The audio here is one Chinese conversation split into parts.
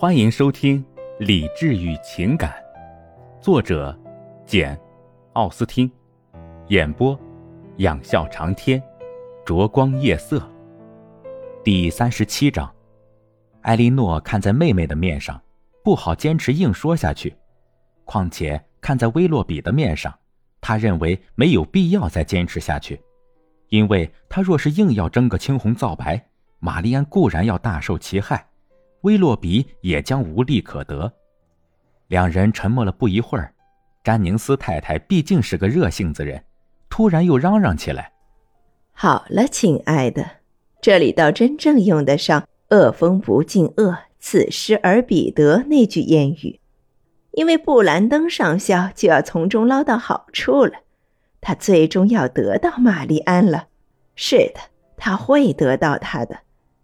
欢迎收听《理智与情感》，作者简·奥斯汀，演播仰笑长天，灼光夜色。第三十七章，艾莉诺看在妹妹的面上，不好坚持硬说下去；况且看在威洛比的面上，他认为没有必要再坚持下去，因为他若是硬要争个青红皂白，玛丽安固然要大受其害。威洛比也将无利可得。两人沉默了不一会儿，詹宁斯太太毕竟是个热性子人，突然又嚷嚷起来：“好了，亲爱的，这里倒真正用得上‘恶风不进恶，此时而彼得’那句谚语，因为布兰登上校就要从中捞到好处了，他最终要得到玛丽安了。是的，他会得到她的。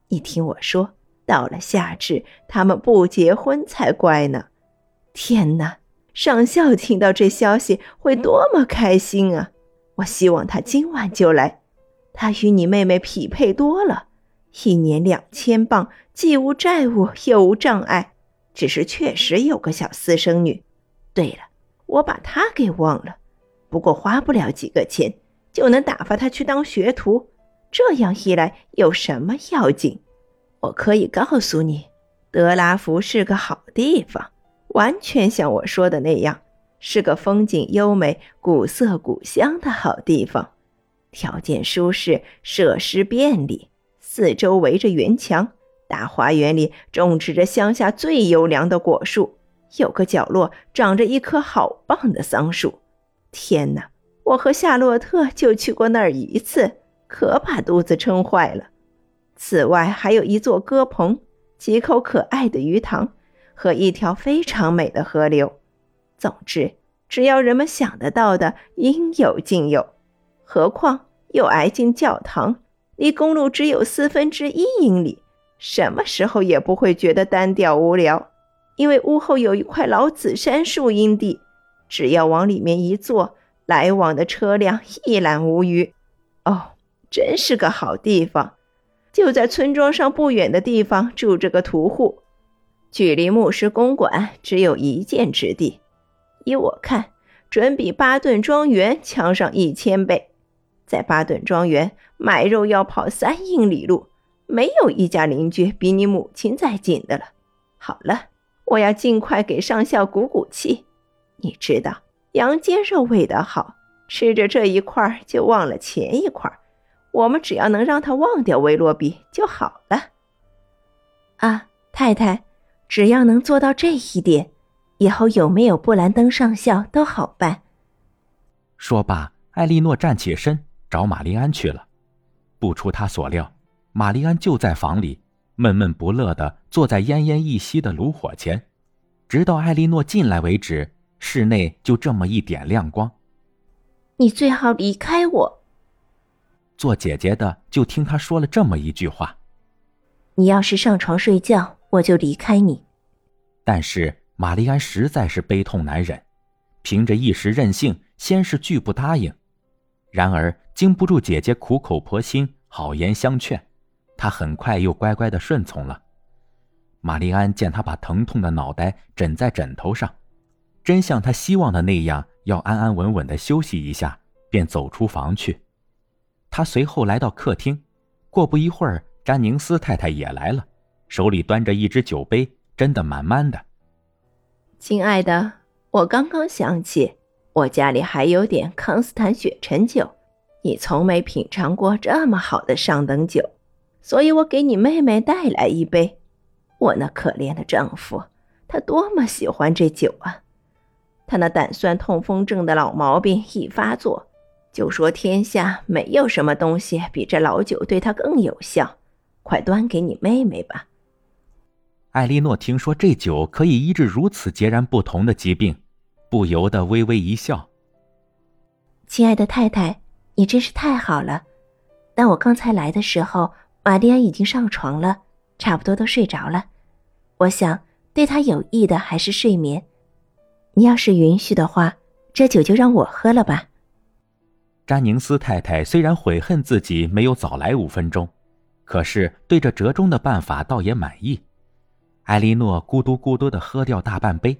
你听我说。”到了夏至，他们不结婚才怪呢！天哪，上校听到这消息会多么开心啊！我希望他今晚就来。他与你妹妹匹配多了，一年两千磅，既无债务又无障碍。只是确实有个小私生女。对了，我把她给忘了。不过花不了几个钱，就能打发她去当学徒。这样一来，有什么要紧？我可以告诉你，德拉福是个好地方，完全像我说的那样，是个风景优美、古色古香的好地方，条件舒适，设施便利，四周围着园墙，大花园里种植着乡下最优良的果树，有个角落长着一棵好棒的桑树。天哪，我和夏洛特就去过那儿一次，可把肚子撑坏了。此外，还有一座鸽棚，几口可爱的鱼塘，和一条非常美的河流。总之，只要人们想得到的，应有尽有。何况又挨近教堂，离公路只有四分之一英里，什么时候也不会觉得单调无聊。因为屋后有一块老紫杉树荫地，只要往里面一坐，来往的车辆一览无余。哦，真是个好地方。就在村庄上不远的地方住着个屠户，距离牧师公馆只有一箭之地。依我看，准比巴顿庄园强上一千倍。在巴顿庄园买肉要跑三英里路，没有一家邻居比你母亲再近的了。好了，我要尽快给上校鼓鼓气。你知道，羊肩肉味道好，吃着这一块就忘了前一块。我们只要能让他忘掉威洛比就好了。啊，太太，只要能做到这一点，以后有没有布兰登上校都好办。说罢，艾莉诺站起身找玛丽安去了。不出他所料，玛丽安就在房里，闷闷不乐地坐在奄奄一息的炉火前，直到艾莉诺进来为止，室内就这么一点亮光。你最好离开我。做姐姐的就听他说了这么一句话：“你要是上床睡觉，我就离开你。”但是玛丽安实在是悲痛难忍，凭着一时任性，先是拒不答应。然而经不住姐姐苦口婆心、好言相劝，她很快又乖乖的顺从了。玛丽安见他把疼痛的脑袋枕在枕头上，真像他希望的那样，要安安稳稳的休息一下，便走出房去。他随后来到客厅，过不一会儿，詹宁斯太太也来了，手里端着一只酒杯，斟得满满的。亲爱的，我刚刚想起，我家里还有点康斯坦雪橙酒，你从没品尝过这么好的上等酒，所以我给你妹妹带来一杯。我那可怜的丈夫，他多么喜欢这酒啊！他那胆酸痛风症的老毛病一发作。就说天下没有什么东西比这老酒对他更有效，快端给你妹妹吧。艾莉诺听说这酒可以医治如此截然不同的疾病，不由得微微一笑。亲爱的太太，你真是太好了。但我刚才来的时候，玛丽安已经上床了，差不多都睡着了。我想对她有益的还是睡眠。你要是允许的话，这酒就让我喝了吧。詹宁斯太太虽然悔恨自己没有早来五分钟，可是对这折中的办法倒也满意。艾莉诺咕嘟咕嘟的喝掉大半杯，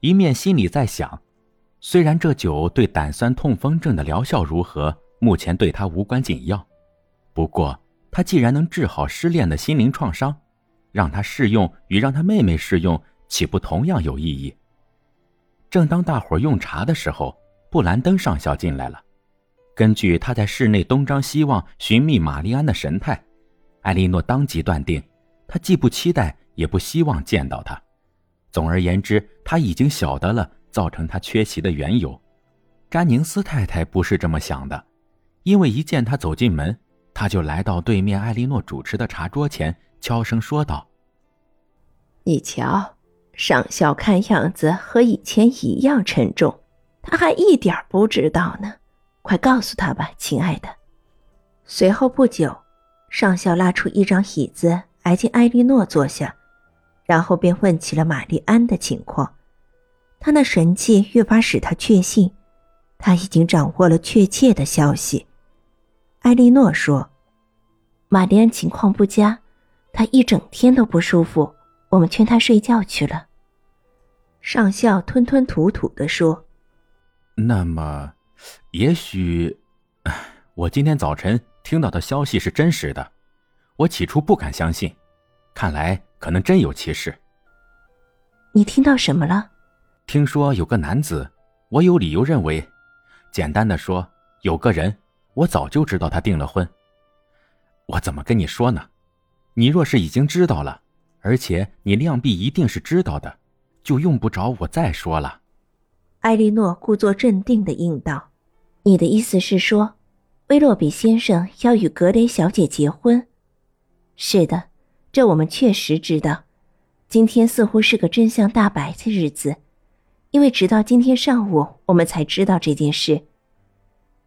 一面心里在想：虽然这酒对胆酸痛风症的疗效如何，目前对他无关紧要，不过他既然能治好失恋的心灵创伤，让他试用与让他妹妹试用，岂不同样有意义？正当大伙用茶的时候，布兰登上校进来了。根据他在室内东张西望寻觅玛丽安的神态，艾莉诺当即断定，他既不期待也不希望见到他。总而言之，他已经晓得了造成他缺席的缘由。詹宁斯太太不是这么想的，因为一见他走进门，他就来到对面艾莉诺主持的茶桌前，悄声说道：“你瞧。”上校看样子和以前一样沉重，他还一点不知道呢。快告诉他吧，亲爱的。随后不久，上校拉出一张椅子，挨近艾莉诺坐下，然后便问起了玛丽安的情况。他那神气越发使他确信，他已经掌握了确切的消息。艾莉诺说：“玛丽安情况不佳，她一整天都不舒服。”我们劝她睡觉去了。上校吞吞吐吐的说：“那么，也许，我今天早晨听到的消息是真实的。我起初不敢相信，看来可能真有其事。你听到什么了？听说有个男子，我有理由认为，简单的说，有个人，我早就知道他订了婚。我怎么跟你说呢？你若是已经知道了。”而且你量必一定是知道的，就用不着我再说了。艾莉诺故作镇定的应道：“你的意思是说，威洛比先生要与格雷小姐结婚？是的，这我们确实知道。今天似乎是个真相大白的日子，因为直到今天上午，我们才知道这件事。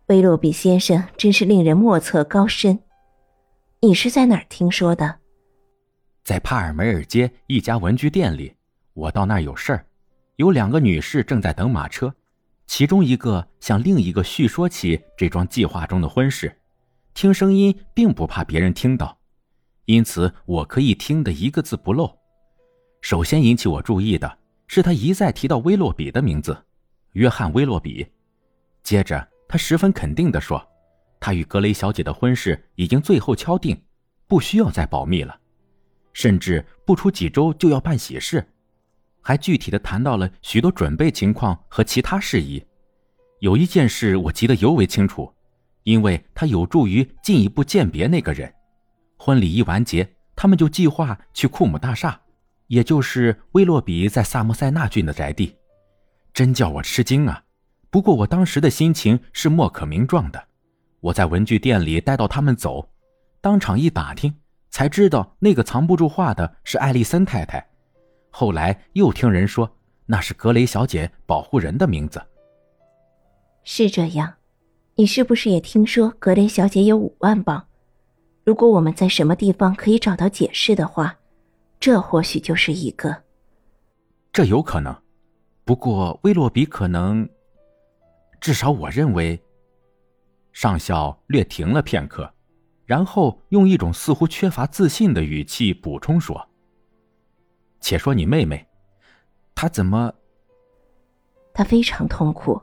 威洛比先生真是令人莫测高深。你是在哪儿听说的？”在帕尔梅尔街一家文具店里，我到那儿有事儿，有两个女士正在等马车，其中一个向另一个叙说起这桩计划中的婚事，听声音并不怕别人听到，因此我可以听得一个字不漏。首先引起我注意的是他一再提到威洛比的名字，约翰·威洛比。接着他十分肯定地说，他与格雷小姐的婚事已经最后敲定，不需要再保密了。甚至不出几周就要办喜事，还具体的谈到了许多准备情况和其他事宜。有一件事我记得尤为清楚，因为它有助于进一步鉴别那个人。婚礼一完结，他们就计划去库姆大厦，也就是威洛比在萨默塞纳郡的宅地。真叫我吃惊啊！不过我当时的心情是莫可名状的。我在文具店里待到他们走，当场一打听。才知道那个藏不住话的是艾丽森太太，后来又听人说那是格雷小姐保护人的名字。是这样，你是不是也听说格雷小姐有五万镑？如果我们在什么地方可以找到解释的话，这或许就是一个。这有可能，不过威洛比可能，至少我认为。上校略停了片刻。然后用一种似乎缺乏自信的语气补充说：“且说你妹妹，她怎么？她非常痛苦，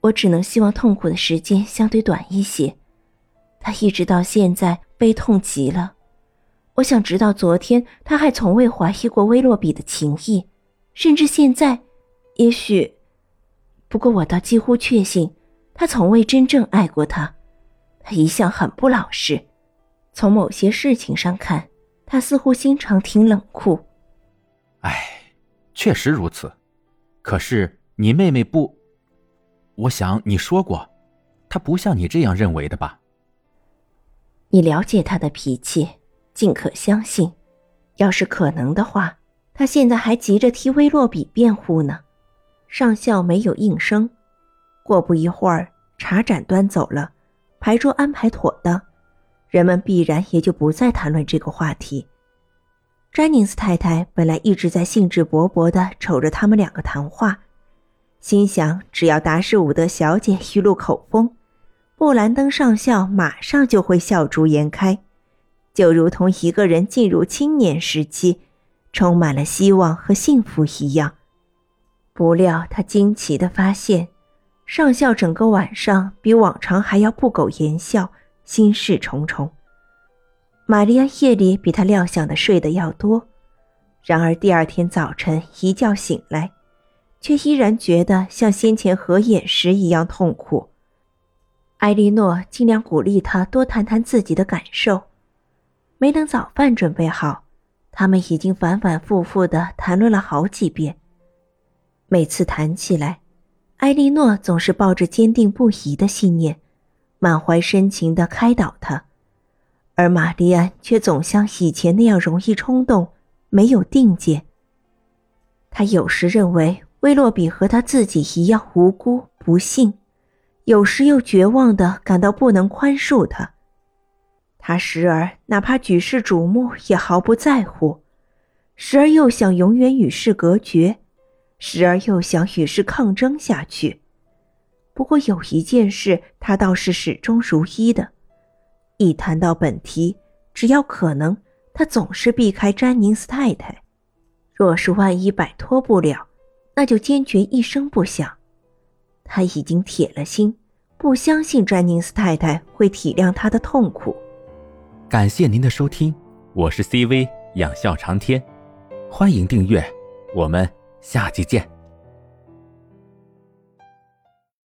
我只能希望痛苦的时间相对短一些。她一直到现在悲痛极了。我想，直到昨天，她还从未怀疑过威洛比的情谊，甚至现在，也许……不过，我倒几乎确信，他从未真正爱过她。”他一向很不老实，从某些事情上看，他似乎心肠挺冷酷。唉，确实如此。可是你妹妹不，我想你说过，她不像你这样认为的吧？你了解她的脾气，尽可相信。要是可能的话，她现在还急着替威洛比辩护呢。上校没有应声。过不一会儿，茶盏端走了。牌桌安排妥当，人们必然也就不再谈论这个话题。詹宁斯太太本来一直在兴致勃勃地瞅着他们两个谈话，心想只要达什伍德小姐一露口风，布兰登上校马上就会笑逐颜开，就如同一个人进入青年时期，充满了希望和幸福一样。不料他惊奇地发现，上校整个晚上比往常还要不苟言笑，心事重重。玛丽安夜里比他料想的睡得要多，然而第二天早晨一觉醒来，却依然觉得像先前合眼时一样痛苦。埃莉诺尽量鼓励他多谈谈自己的感受。没等早饭准备好，他们已经反反复复的谈论了好几遍。每次谈起来，埃莉诺总是抱着坚定不移的信念，满怀深情的开导他，而玛丽安却总像以前那样容易冲动，没有定见。他有时认为威洛比和他自己一样无辜不幸。有时又绝望的感到不能宽恕他，他时而哪怕举世瞩目也毫不在乎，时而又想永远与世隔绝，时而又想与世抗争下去。不过有一件事，他倒是始终如一的：一谈到本题，只要可能，他总是避开詹宁斯太太。若是万一摆脱不了，那就坚决一声不响。他已经铁了心，不相信詹宁斯太太会体谅他的痛苦。感谢您的收听，我是 CV 养笑长天，欢迎订阅，我们下期见。